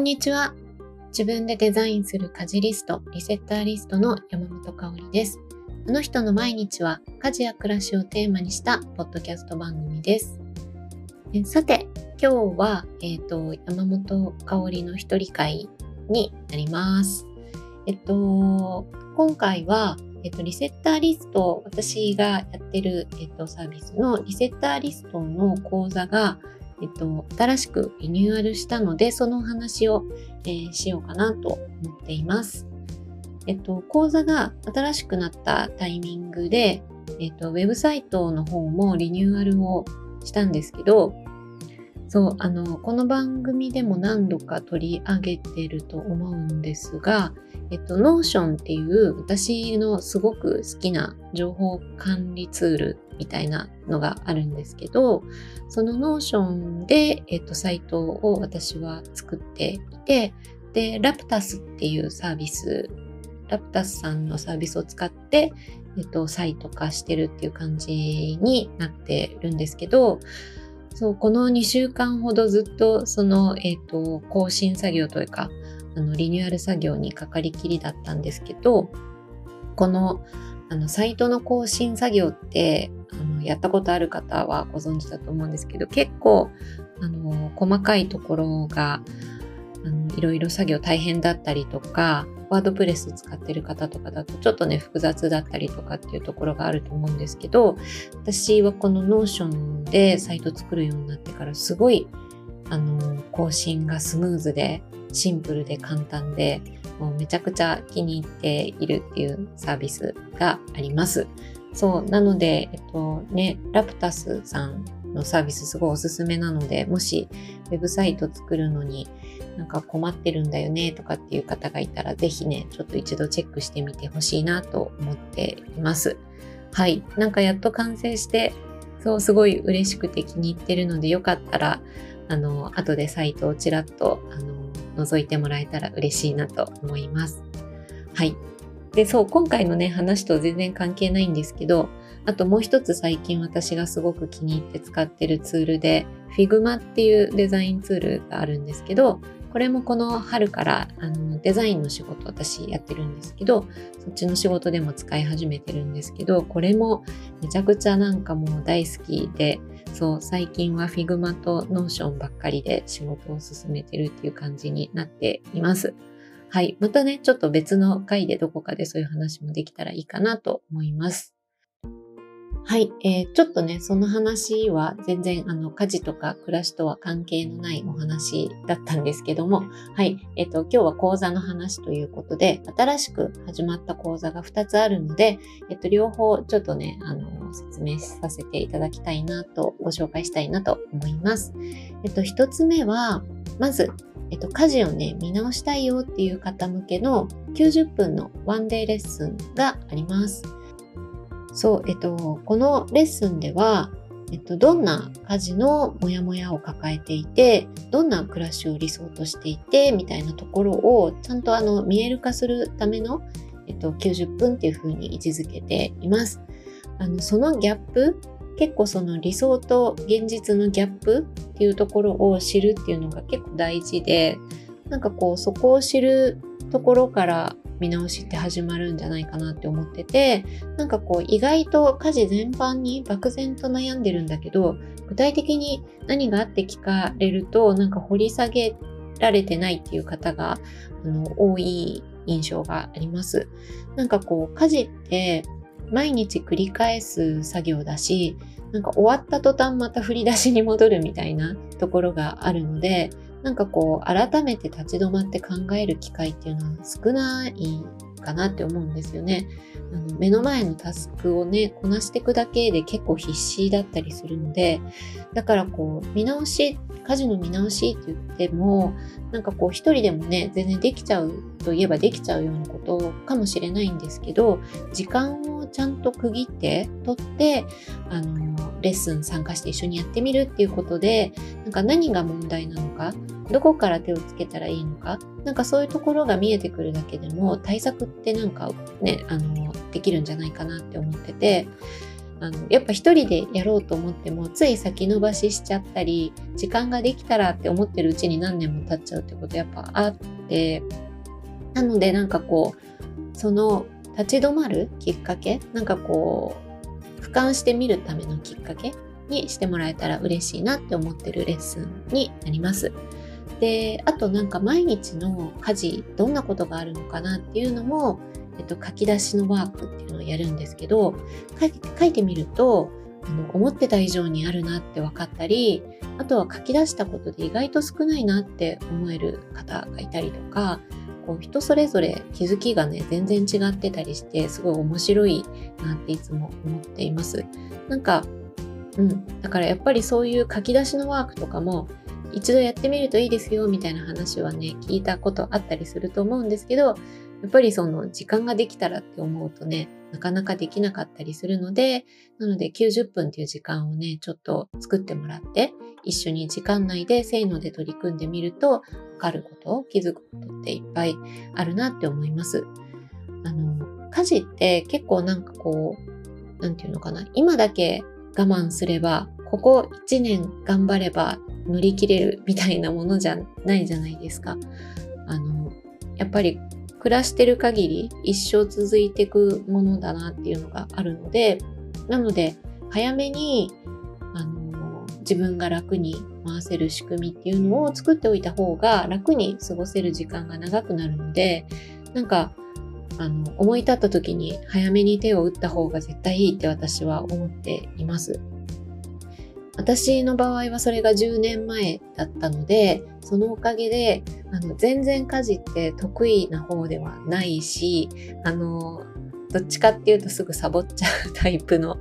んにちは。自分でデザインする家事リスト、リセッターリストの山本香里です。あの人の毎日は家事や暮らしをテーマにしたポッドキャスト番組です。えさて、今日は、えっ、ー、と、山本香里の一人会になります。えっと、今回は、えっと、リセッターリスト、私がやってる、えっと、サービスのリセッターリストの講座が、えっと、新しくリニューアルしたので、その話を、えー、しようかなと思っています。えっと、講座が新しくなったタイミングで、えっと、ウェブサイトの方もリニューアルをしたんですけど、そう、あの、この番組でも何度か取り上げてると思うんですが、えっと、Notion っていう私のすごく好きな情報管理ツールみたいなのがあるんですけど、その Notion で、えっと、サイトを私は作っていて、で、ラプタスっていうサービス、ラプタスさんのサービスを使って、えっと、サイト化してるっていう感じになってるんですけど、そう、この2週間ほどずっとその、えっ、と、更新作業というか、あの、リニューアル作業にかかりきりだったんですけど、この、あの、サイトの更新作業って、あの、やったことある方はご存知だと思うんですけど、結構、あの、細かいところが、あのいろいろ作業大変だったりとか、ワードプレス使ってる方とかだとちょっとね、複雑だったりとかっていうところがあると思うんですけど、私はこの Notion でサイト作るようになってからすごい、あの、更新がスムーズで、シンプルで簡単で、もうめちゃくちゃ気に入っているっていうサービスがあります。そう、なので、えっとね、ラプタスさんのサービスすごいおすすめなので、もしウェブサイト作るのになんか困ってるんだよねとかっていう方がいたら、ぜひね、ちょっと一度チェックしてみてほしいなと思っています。はい。なんかやっと完成して、そう、すごい嬉しくて気に入ってるので、よかったら、あの、後でサイトをちらっと、あの、覗いてもらえたら嬉しいなと思います。はい。で、そう、今回のね、話と全然関係ないんですけど、あともう一つ最近私がすごく気に入って使ってるツールで、Figma っていうデザインツールがあるんですけど、これもこの春からあのデザインの仕事私やってるんですけど、そっちの仕事でも使い始めてるんですけど、これもめちゃくちゃなんかもう大好きで、そう、最近は Figma と Notion ばっかりで仕事を進めてるっていう感じになっています。はい。またね、ちょっと別の回でどこかでそういう話もできたらいいかなと思います。はい、えー、ちょっとね、その話は全然あの家事とか暮らしとは関係のないお話だったんですけども、はい、えっ、ー、と、今日は講座の話ということで、新しく始まった講座が2つあるので、えっ、ー、と、両方ちょっとね、あの、説明させていただきたいなと、ご紹介したいなと思います。えっと、1つ目は、まず、えっと、家事をね、見直したいよっていう方向けの90分のワンデーレッスンがあります。そう、えっと、このレッスンでは、えっと、どんな家事のモヤモヤを抱えていて、どんな暮らしを理想としていて、みたいなところをちゃんとあの見える化するための、えっと、90分っていう風に位置づけています。あの、そのギャップ、結構その理想と現実のギャップっていうところを知るっていうのが結構大事で、なんかこうそこを知るところから見直しって始まるんじゃないかなって思っててなんかこう意外と家事全般に漠然と悩んでるんだけど具体的に何があって聞かれるとなんか掘り下げられてないっていう方があの多い印象があります。なんかこう家事って毎日繰り返す作業だしなんか終わった途端また振り出しに戻るみたいなところがあるのでなんかこう改めて立ち止まって考える機会っていうのは少ないかなって思うんですよね。あの目の前のタスクをね、こなしていくだけで結構必死だったりするので、だからこう、見直し、家事の見直しって言っても、なんかこう一人でもね、全然できちゃうといえばできちゃうようなことかもしれないんですけど、時間をちゃんと区切って取って、あの、レッスン参加して一緒にやってみるっていうことで、なんか何が問題なのか、どこから手をつけたらいいのか、なんかそういうところが見えてくるだけでも対策ってなんかね、あの、できるんじゃないかなって思ってて、あのやっぱ一人でやろうと思ってもつい先延ばししちゃったり時間ができたらって思ってるうちに何年も経っちゃうってことやっぱあってなのでなんかこうその立ち止まるきっかけ？なんかこう俯瞰してみるためのきっかけ？にしてもらえたら嬉しいなって思ってるレッスンになります。であとなんか毎日の家事どんなことがあるのかなっていうのもえっと、書き出しのワークっていうのをやるんですけど書いてみるとあの思ってた以上にあるなって分かったりあとは書き出したことで意外と少ないなって思える方がいたりとかこう人それぞれ気づきがね全然違ってたりしてすごい面白いなっていつも思っています。なんかうん、だからやっぱりそういう書き出しのワークとかも一度やってみるといいですよみたいな話はね聞いたことあったりすると思うんですけどやっぱりその時間ができたらって思うとね、なかなかできなかったりするので、なので90分っていう時間をね、ちょっと作ってもらって、一緒に時間内でせーので取り組んでみると、わかることを、気づくことっていっぱいあるなって思います。あの、家事って結構なんかこう、なんていうのかな、今だけ我慢すれば、ここ1年頑張れば乗り切れるみたいなものじゃないじゃないですか。あの、やっぱり暮らしてる限り一生続いていくものだなっていうのがあるので、なので早めにあの自分が楽に回せる仕組みっていうのを作っておいた方が楽に過ごせる時間が長くなるので、なんかあの思い立った時に早めに手を打った方が絶対いいって私は思っています。私の場合はそれが10年前だったので、そのおかげで、あの、全然家事って得意な方ではないし、あの、どっちかっていうとすぐサボっちゃうタイプの、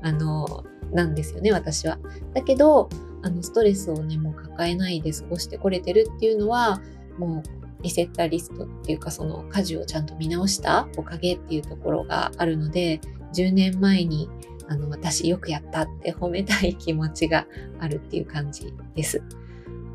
あの、なんですよね、私は。だけど、あの、ストレスをね、もう抱えないで過ごしてこれてるっていうのは、もう、リセッターリストっていうか、その家事をちゃんと見直したおかげっていうところがあるので、10年前にあの、私よくやったって褒めたい気持ちがあるっていう感じです。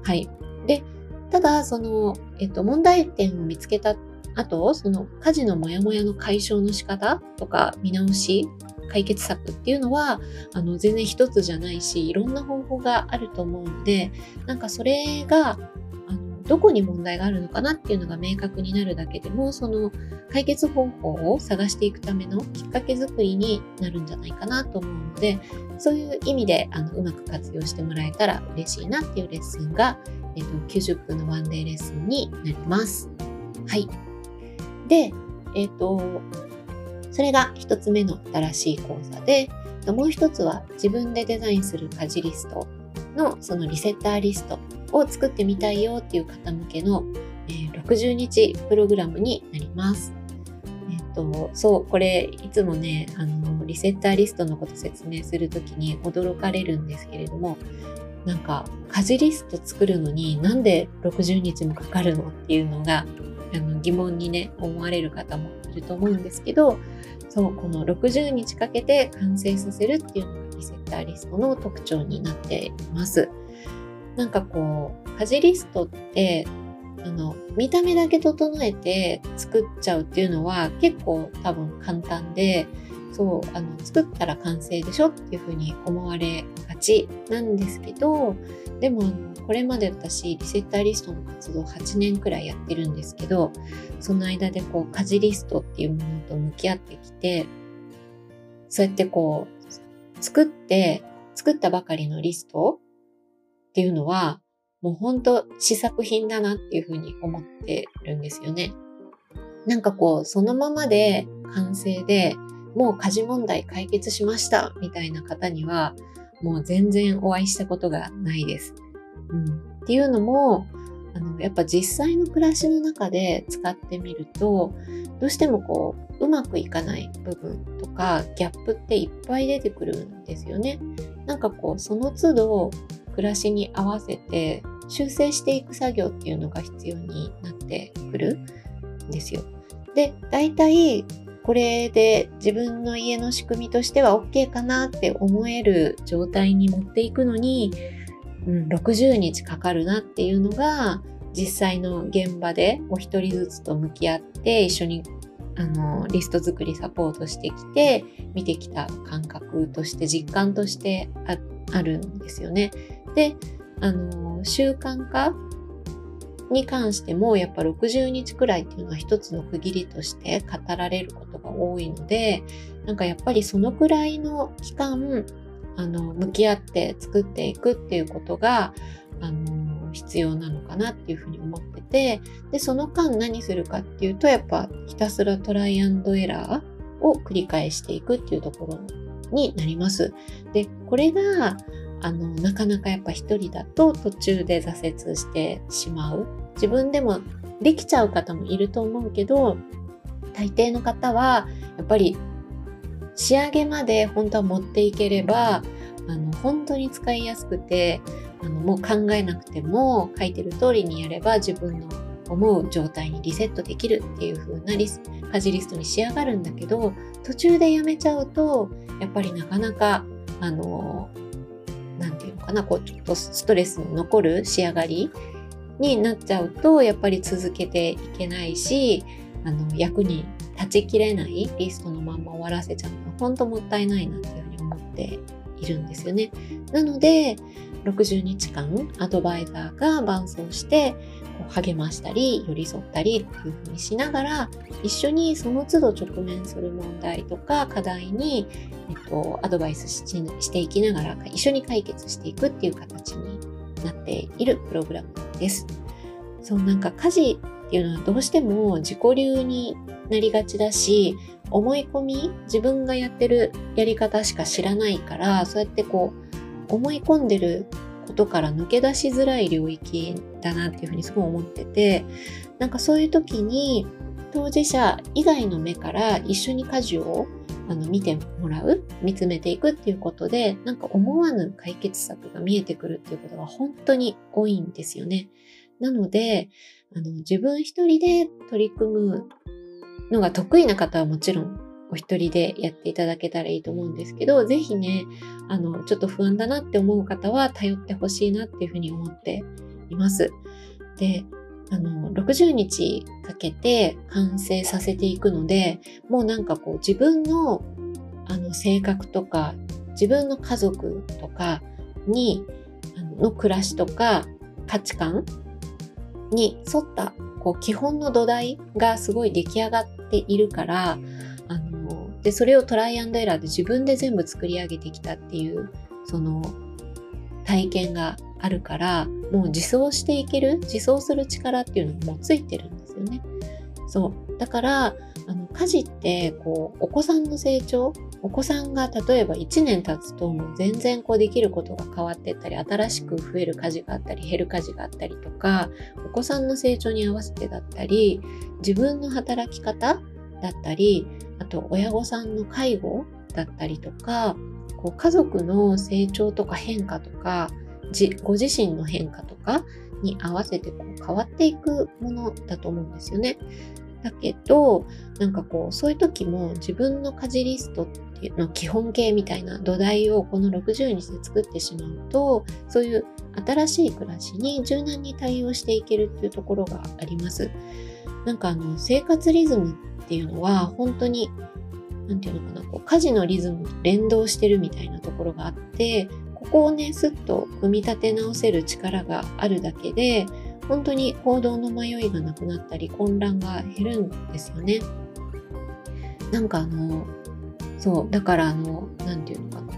はい。で、ただ、その、えっと、問題点を見つけた後、その家事のモヤモヤの解消の仕方とか見直し、解決策っていうのは、あの、全然一つじゃないし、いろんな方法があると思うので、なんかそれがどこに問題があるのかなっていうのが明確になるだけでもその解決方法を探していくためのきっかけづくりになるんじゃないかなと思うのでそういう意味であのうまく活用してもらえたら嬉しいなっていうレッスンが、えっと、90分のワンデーレッスンになります。はい。で、えっと、それが一つ目の新しい講座で、もう一つは自分でデザインする家事リストのそのリセッターリストを作ってみたいよっていう方向けの、えー、60日プログラムになります。えっと、そう、これいつもね、あの、リセッターリストのこと説明するときに驚かれるんですけれども、なんか、家事リスト作るのになんで60日もかかるのっていうのが、あの疑問にね、思われる方もいると思うんですけど、そう、この60日かけて完成させるっていうのがタリストの特徴になっています。なんかこう、家事リストって、あの、見た目だけ整えて作っちゃうっていうのは結構多分簡単で、そう、あの、作ったら完成でしょっていうふうに思われがちなんですけど、でも、これまで私、リセッターリストの活動8年くらいやってるんですけど、その間でこう、家事リストっていうものと向き合ってきて、そうやってこう、作って、作ったばかりのリストっていうのは、もうほんと試作品だなっていうふうに思ってるんですよね。なんかこう、そのままで完成でもう家事問題解決しましたみたいな方には、もう全然お会いしたことがないです。うん、っていうのも、あのやっぱ実際の暮らしの中で使ってみると、どうしてもこう、うまくいかない部分とか、ギャップっていっぱい出てくるんですよね。なんかこう、その都度、暮らしに合わせて修正していく作業っていうのが必要になってくるんですよ。で、大体これで自分の家の仕組みとしては OK かなって思える状態に持っていくのに、うん、60日かかるなっていうのが実際の現場でお一人ずつと向き合って一緒にあのリスト作りサポートしてきて見てきた感覚として実感としてあるんですよね。であの習慣化に関してもやっぱ60日くらいっていうのは一つの区切りとして語られることが多いのでなんかやっぱりそのくらいの期間あの向き合って作っていくっていうことがあの必要なのかなっていうふうに思っててでその間何するかっていうとやっぱひたすらトライアンドエラーを繰り返していくっていうところになります。でこれがあのなかなかやっぱ一人だと途中で挫折してしまう自分でもできちゃう方もいると思うけど大抵の方はやっぱり仕上げまで本当は持っていければあの本当に使いやすくてあのもう考えなくても書いてる通りにやれば自分の思う状態にリセットできるっていう風なリス家事リストに仕上がるんだけど途中でやめちゃうとやっぱりなかなかあの何て言うのかなこうちょっとストレスの残る仕上がりになっちゃうとやっぱり続けていけないしあの役に立ちきれないリストのまんま終わらせちゃう本当もったいないなっていうふうに思っているんですよね。なので60日間アドバイザーが伴走して励ましたり寄り添ったりっていうふうにしながら一緒にその都度直面する問題とか課題に、えっと、アドバイスしていきながら一緒に解決していくっていう形になっているプログラムです。そうなんか家事っていうのはどうしても自己流になりがちだし思い込み自分がやってるやり方しか知らないからそうやってこう思い込んでることから抜け出しづらい領域だなっていうふうにすごい思っててなんかそういう時に当事者以外の目から一緒に家事をあの見てもらう見つめていくっていうことでなんか思わぬ解決策が見えてくるっていうことが本当に多いんですよね。なのであの自分一人で取り組むのが得意な方はもちろんお一人でやっていただけたらいいと思うんですけど、ぜひね、あの、ちょっと不安だなって思う方は頼ってほしいなっていうふうに思っています。で、あの、60日かけて完成させていくので、もうなんかこう自分のあの性格とか、自分の家族とかに、の暮らしとか価値観に沿ったこう基本の土台がすごい出来上がっているからあのでそれをトライアンドエラーで自分で全部作り上げてきたっていうその体験があるからもう自走していける自走する力っていうのもついてるんですよね。そう。だからあの家事ってこうお子さんの成長お子さんが例えば1年経つともう全然こうできることが変わってったり新しく増える家事があったり減る家事があったりとかお子さんの成長に合わせてだったり自分の働き方だったりあと親御さんの介護だったりとかこう家族の成長とか変化とかご自身の変化とかに合わせてこう変わっていくものだと思うんですよね。だけどなんかこうそういう時も自分の家事リストっていうの基本形みたいな土台をこの60日で作ってしまうとそういう新しい暮らしに柔軟に対応していけるっていうところがあります。なんかあの生活リズムっていうのは本当に何て言うのかなこう家事のリズムと連動してるみたいなところがあってここをねすっと組み立て直せる力があるだけで本当に行動の迷いがなくなったり混乱が減るんですよね。なんかあのそうだからあの何て言うのかな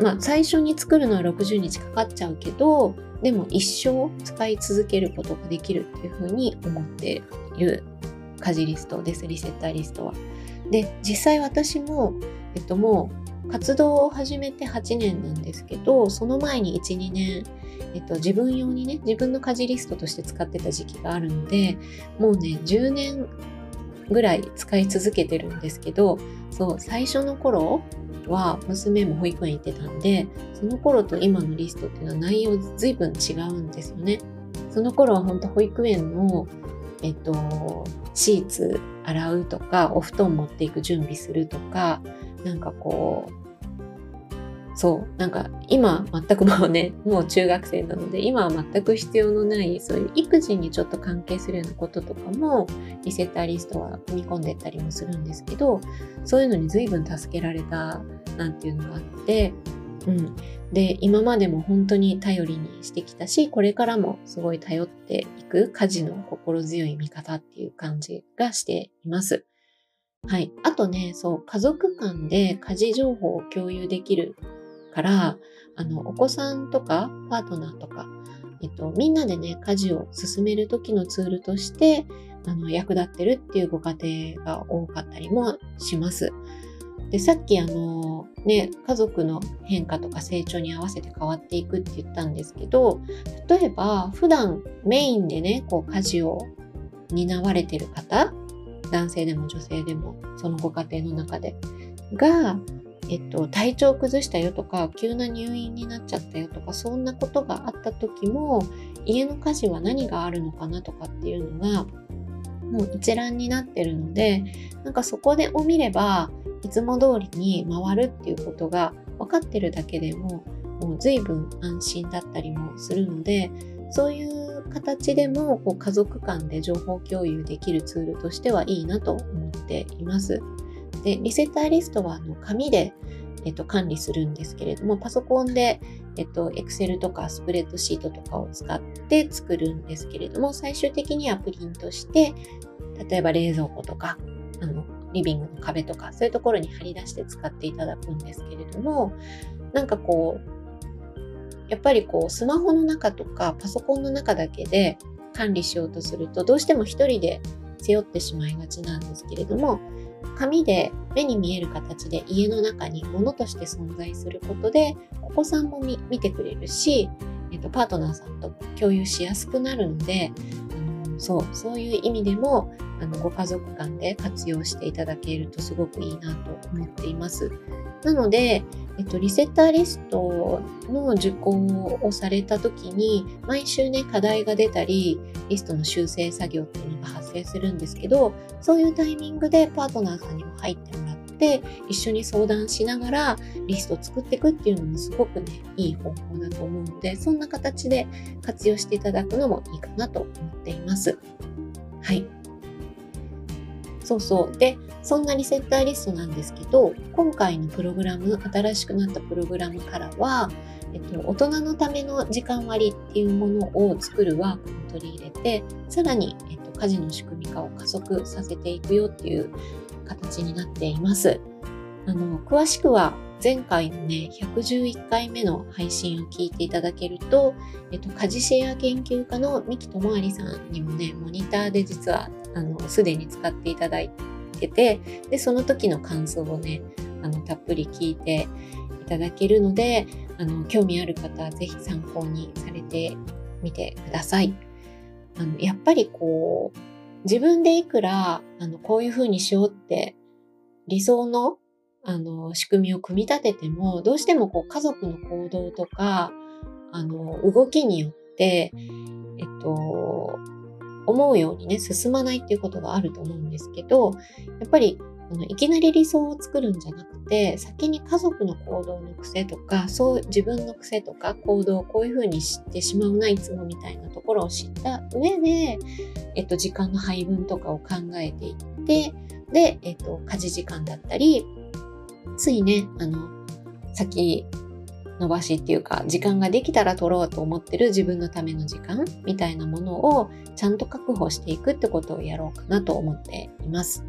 まあ最初に作るのは60日かかっちゃうけどでも一生使い続けることができるっていうふうに思っている家事リストですリセッターリストは。で実際私も、えっと、もう活動を始めて8年なんですけどその前に12年えっと、自分用にね、自分の家事リストとして使ってた時期があるので、もうね、10年ぐらい使い続けてるんですけど、そう、最初の頃は娘も保育園行ってたんで、その頃と今のリストっていうのは内容随分違うんですよね。その頃は本当保育園の、えっと、シーツ洗うとか、お布団持っていく準備するとか、なんかこう、そう、なんか今全くもうね、もう中学生なので、今は全く必要のない、そういう育児にちょっと関係するようなこととかも、リセッターリストは組み込んでったりもするんですけど、そういうのに随分助けられたなんていうのがあって、うん。で、今までも本当に頼りにしてきたし、これからもすごい頼っていく家事の心強い味方っていう感じがしています。はい。あとね、そう、家族間で家事情報を共有できるから、あの、お子さんとかパートナーとか、えっと、みんなでね、家事を進める時のツールとして、あの、役立ってるっていうご家庭が多かったりもします。で、さっきあの、ね、家族の変化とか成長に合わせて変わっていくって言ったんですけど、例えば、普段メインでね、こう、家事を担われてる方、男性でも女性でも、そのご家庭の中で、が、えっと、体調崩したよとか、急な入院になっちゃったよとか、そんなことがあった時も、家の家事は何があるのかなとかっていうのが、もう一覧になってるので、なんかそこでを見れば、いつも通りに回るっていうことが分かってるだけでも、もう随分安心だったりもするので、そういう形でもこう家族間で情報共有できるツールとしてはいいなと思っています。で、リセッターリストはあの紙で、えっと、管理するんですけれども、パソコンで、えっと、Excel とかスプレッドシートとかを使って作るんですけれども、最終的にはプリントして、例えば冷蔵庫とか、あの、リビングの壁とか、そういうところに貼り出して使っていただくんですけれども、なんかこう、やっぱりこう、スマホの中とかパソコンの中だけで管理しようとすると、どうしても一人で背負ってしまいがちなんですけれども、紙で目に見える形で家の中に物として存在することで、お子さんも見てくれるし、えっと、パートナーさんと共有しやすくなるので、あのそう、そういう意味でも、あのご家族間で活用していただけるとすごくいいなと思っています。なので、えっと、リセッターリストの受講をされた時に、毎週ね、課題が出たり、リストの修正作業っていうのが発生するんですけど、そういうタイミングでパートナーさんにも入ってもらって、一緒に相談しながらリスト作っていくっていうのもすごくね、いい方法だと思うので、そんな形で活用していただくのもいいかなと思っています。はい。そうそう。で、そんなリセッターリストなんですけど、今回のプログラム、新しくなったプログラムからは、えっと、大人のための時間割っていうものを作るワークを取り入れて、さらに、えっと、家事の仕組み化を加速させていくよっていう形になっています。あの、詳しくは前回のね、111回目の配信を聞いていただけると、えっと、家事シェア研究家の三木智有さんにもね、モニターで実は、あの、すでに使っていただいてて、で、その時の感想をね、あの、たっぷり聞いていただけるので、あの、興味ある方はぜひ参考にされてみてください。あの、やっぱりこう、自分でいくら、あの、こういうふうにしようって理想のあの、仕組みを組み立てても、どうしてもこう家族の行動とか、あの、動きによって、えっと、思うようにね、進まないっていうことがあると思うんですけど、やっぱり、あのいきなり理想を作るんじゃなくて、先に家族の行動の癖とか、そう自分の癖とか行動をこういうふうに知ってしまうな、いつもみたいなところを知った上で、えっと、時間の配分とかを考えていって、で、えっと、家事時間だったり、ついね、あの、先延ばしっていうか、時間ができたら取ろうと思ってる自分のための時間みたいなものをちゃんと確保していくってことをやろうかなと思っています。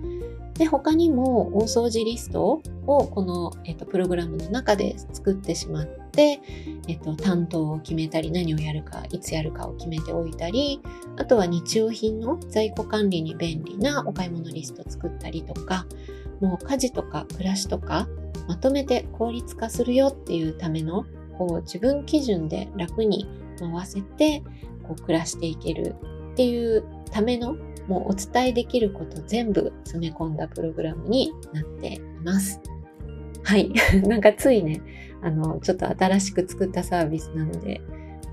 で、他にも大掃除リストをこの、えっと、プログラムの中で作ってしまって、えっと、担当を決めたり、何をやるか、いつやるかを決めておいたり、あとは日用品の在庫管理に便利なお買い物リスト作ったりとか、もう家事とか暮らしとかまとめて効率化するよっていうためのこう自分基準で楽に回せてこう暮らしていけるっていうためのもうお伝えできること全部詰め込んだプログラムになっています。はい。なんかついね、あの、ちょっと新しく作ったサービスなので、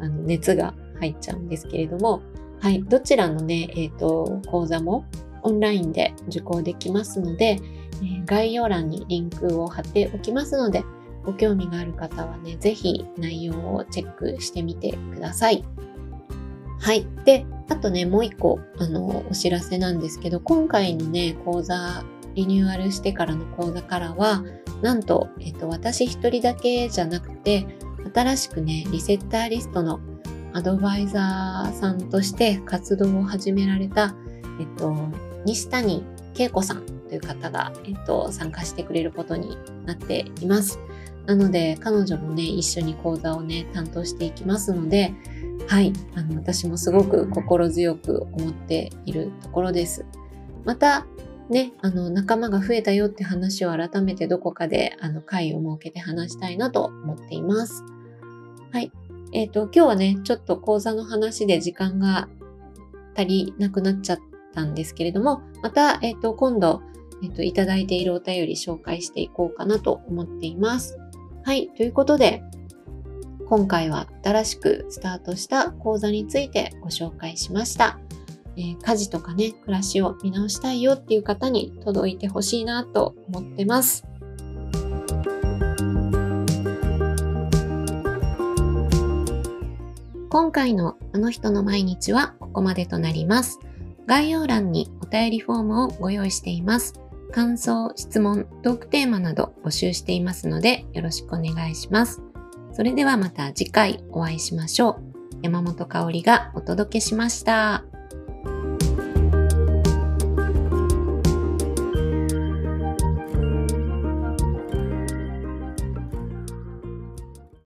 あの、熱が入っちゃうんですけれども、はい。どちらのね、えっ、ー、と、講座もオンラインで受講できますので、概要欄にリンクを貼っておきますので、ご興味がある方はね、ぜひ内容をチェックしてみてください。はい。で、あとね、もう一個、あの、お知らせなんですけど、今回のね、講座、リニューアルしてからの講座からは、なんと、えっと、私一人だけじゃなくて、新しくね、リセッターリストのアドバイザーさんとして活動を始められた、えっと、西谷恵子さんという方が、えっと、参加してくれることになっています。なので、彼女もね、一緒に講座をね、担当していきますので、はい、あの、私もすごく心強く思っているところです。また、ね、あの、仲間が増えたよって話を改めてどこかで、あの、会を設けて話したいなと思っています。はい。えっ、ー、と、今日はね、ちょっと講座の話で時間が足りなくなっちゃったんですけれども、また、えっ、ー、と、今度、えっ、と、いただいているお便り紹介していこうかなと思っています。はい。ということで、今回は新しくスタートした講座についてご紹介しました。えー、家事とかね、暮らしを見直したいよっていう方に届いてほしいなと思ってます。今回のあの人の毎日はここまでとなります。概要欄にお便りフォームをご用意しています。感想、質問、トークテーマなど募集していますのでよろしくお願いします。それではまた次回お会いしましょう。山本香里がお届けしました。